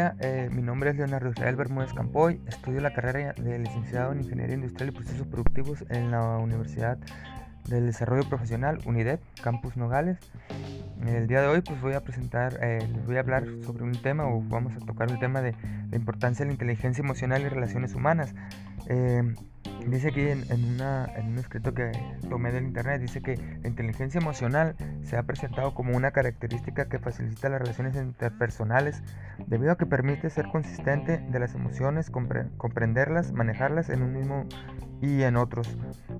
eh, mi nombre es Leonardo Israel Bermúdez Campoy, estudio la carrera de licenciado en Ingeniería Industrial y Procesos Productivos en la Universidad del Desarrollo Profesional, UNIDEP, Campus Nogales. El día de hoy pues voy a presentar, eh, les voy a hablar sobre un tema o vamos a tocar el tema de la importancia de la inteligencia emocional y relaciones humanas. Eh, dice aquí en, un escrito que tomé del internet, dice que la inteligencia emocional se ha presentado como una característica que facilita las relaciones interpersonales debido a que permite ser consistente de las emociones, comprenderlas, manejarlas en un mismo y en otros,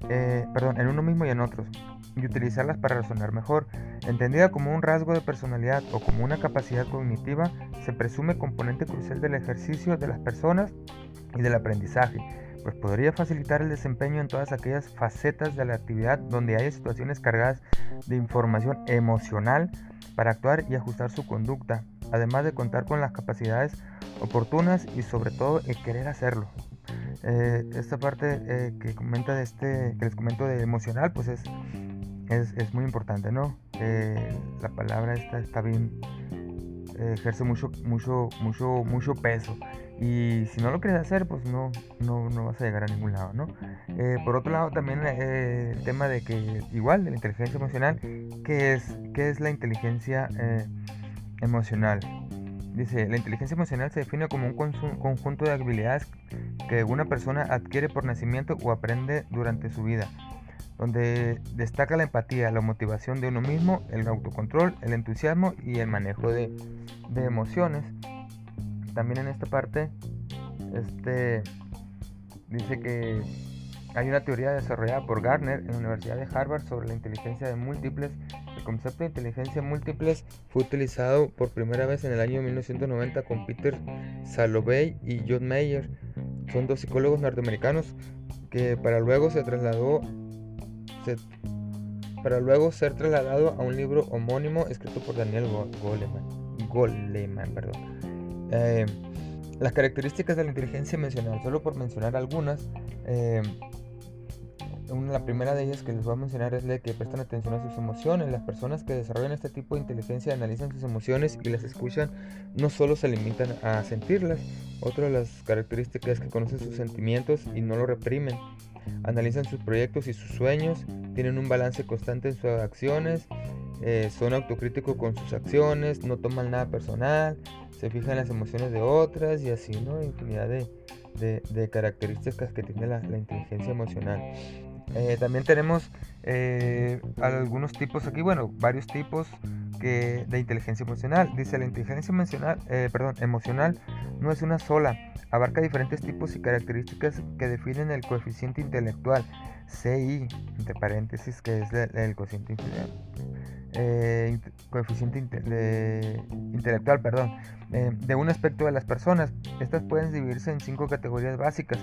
eh, perdón, en uno mismo y en otros y utilizarlas para razonar mejor. Entendida como un rasgo de personalidad o como una capacidad cognitiva, se presume componente crucial del ejercicio de las personas y del aprendizaje, pues podría facilitar el desempeño en todas aquellas facetas de la actividad donde haya situaciones cargadas de información emocional para actuar y ajustar su conducta, además de contar con las capacidades oportunas y sobre todo el querer hacerlo. Eh, esta parte eh, que comenta de este que les comento de emocional pues es es, muy importante, ¿no? Eh, la palabra esta está bien, ejerce mucho, mucho, mucho, mucho peso. Y si no lo quieres hacer, pues no, no, no vas a llegar a ningún lado, ¿no? Eh, por otro lado, también el tema de que, igual, de la inteligencia emocional, ¿qué es, qué es la inteligencia emocional? Dice, la inteligencia emocional se define como un conjunto de habilidades que una persona adquiere por nacimiento o aprende durante su vida donde destaca la empatía, la motivación de uno mismo, el autocontrol, el entusiasmo y el manejo de, emociones. También en esta parte este, dice que hay una teoría desarrollada por Gardner en la Universidad de Harvard sobre la inteligencia de múltiples. El concepto de inteligencia múltiples fue utilizado por primera vez en el año 1990 con Peter Salovey y John Mayer. Son dos psicólogos norteamericanos que para luego se trasladó para luego ser trasladado a un libro homónimo escrito por Daniel Goleman. Goleman perdón. Eh, las características de la inteligencia emocional, solo por mencionar algunas, eh, una, la primera de ellas que les voy a mencionar es la de que prestan atención a sus emociones. Las personas que desarrollan este tipo de inteligencia analizan sus emociones y las escuchan, no solo se limitan a sentirlas. Otra de las características es que conocen sus sentimientos y no lo reprimen analizan sus proyectos y sus sueños, tienen un balance constante en sus acciones, eh, son autocríticos con sus acciones, no toman nada personal, se fijan en las emociones de otras y así, ¿no? Infinidad de, características que tiene la, inteligencia emocional. Eh, también tenemos eh, algunos tipos aquí, bueno, varios tipos que, de inteligencia emocional. Dice la inteligencia emocional, perdón, emocional no es una sola, abarca diferentes tipos y características que definen el coeficiente intelectual, CI, entre paréntesis, que es el, coeficiente, eh, coeficiente intelectual perdón, eh, de un aspecto de las personas. Estas pueden dividirse en cinco categorías básicas.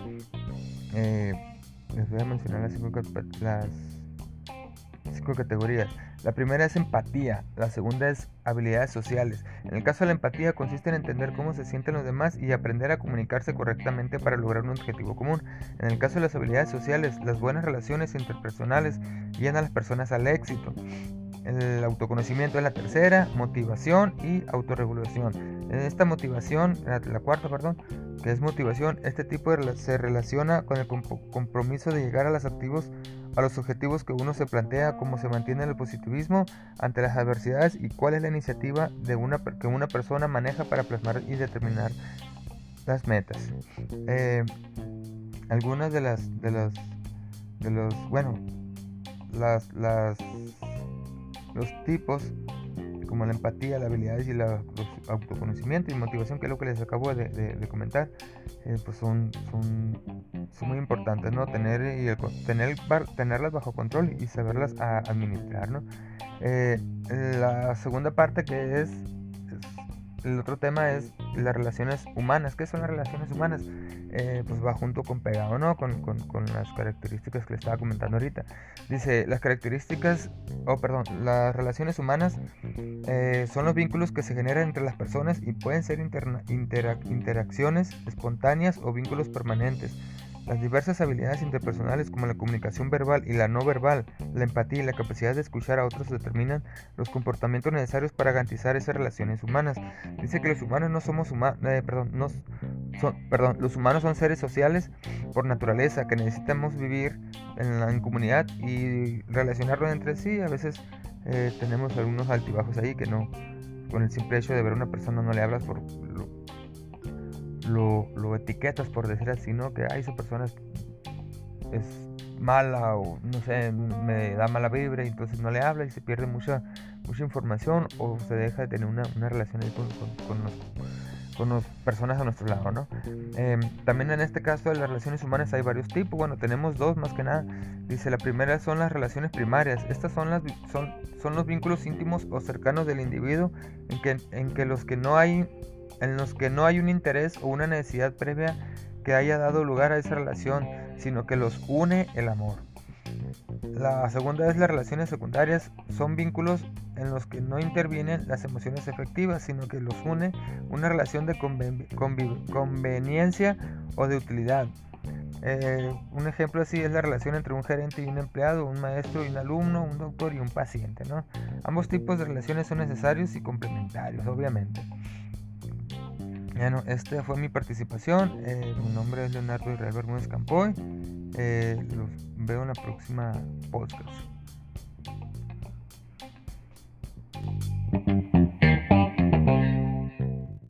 Eh, les voy a mencionar las cinco, las cinco categorías. La primera es empatía, la segunda es habilidades sociales. En el caso de la empatía consiste en entender cómo se sienten los demás y aprender a comunicarse correctamente para lograr un objetivo común. En el caso de las habilidades sociales, las buenas relaciones interpersonales guían a las personas al éxito. El autoconocimiento es la tercera, motivación y autorregulación. Esta motivación, la, cuarta, perdón, que es motivación, este tipo se relaciona con el compromiso de llegar a los activos a los objetivos que uno se plantea, cómo se mantiene el positivismo ante las adversidades y cuál es la iniciativa de una, que una persona maneja para plasmar y determinar las metas. Eh, algunas de las, de las, de los, bueno, las, las, los tipos como la empatía, las habilidades y el autoconocimiento y motivación, que es lo que les acabo de, comentar, eh, pues son, son, son, muy importantes, ¿no? Tener, y tener, tenerlas bajo control y saberlas administrar, ¿no? Eh, la segunda parte que es el otro tema es las relaciones humanas. ¿Qué son las relaciones humanas? Eh, pues va junto con pegado, ¿no? Con, las características que le estaba comentando ahorita. Dice, las características, oh, perdón, las relaciones humanas eh, son los vínculos que se generan entre las personas y pueden ser interacciones espontáneas o vínculos permanentes. Las diversas habilidades interpersonales como la comunicación verbal y la no verbal, la empatía y la capacidad de escuchar a otros determinan los comportamientos necesarios para garantizar esas relaciones humanas. Dice que los humanos no somos humanos, eh, perdón, son, los humanos son seres sociales por naturaleza, que necesitamos vivir en, la, comunidad y relacionarnos entre sí. A veces eh, tenemos algunos altibajos ahí que no, con el simple hecho de ver a una persona no le hablas por lo, lo, etiquetas, por decir así, ¿no? Que esa persona es, mala o no sé, me da mala vibra y entonces no le habla y se pierde mucha, mucha información o se deja de tener una, una relación con, con, con, las personas a nuestro lado, ¿no? Em, también en este caso de las relaciones humanas hay varios tipos, bueno, tenemos dos más que nada. Dice, la primera son las relaciones primarias. Estas son, las, son, son los vínculos íntimos o cercanos del individuo en que, en que los que no hay en los que no hay un interés o una necesidad previa que haya dado lugar a esa relación, sino que los une el amor. La segunda es las relaciones secundarias, son vínculos en los que no intervienen las emociones efectivas, sino que los une una relación de conveniencia o de utilidad. Eh, un ejemplo así es la relación entre un gerente y un empleado, un maestro y un alumno, un doctor y un paciente. Ambos tipos de relaciones son necesarios y complementarios, obviamente. Bueno, esta fue mi participación. Eh, mi nombre es Leonardo Israel Bermúdez Campoy. Eh, los veo en la próxima podcast.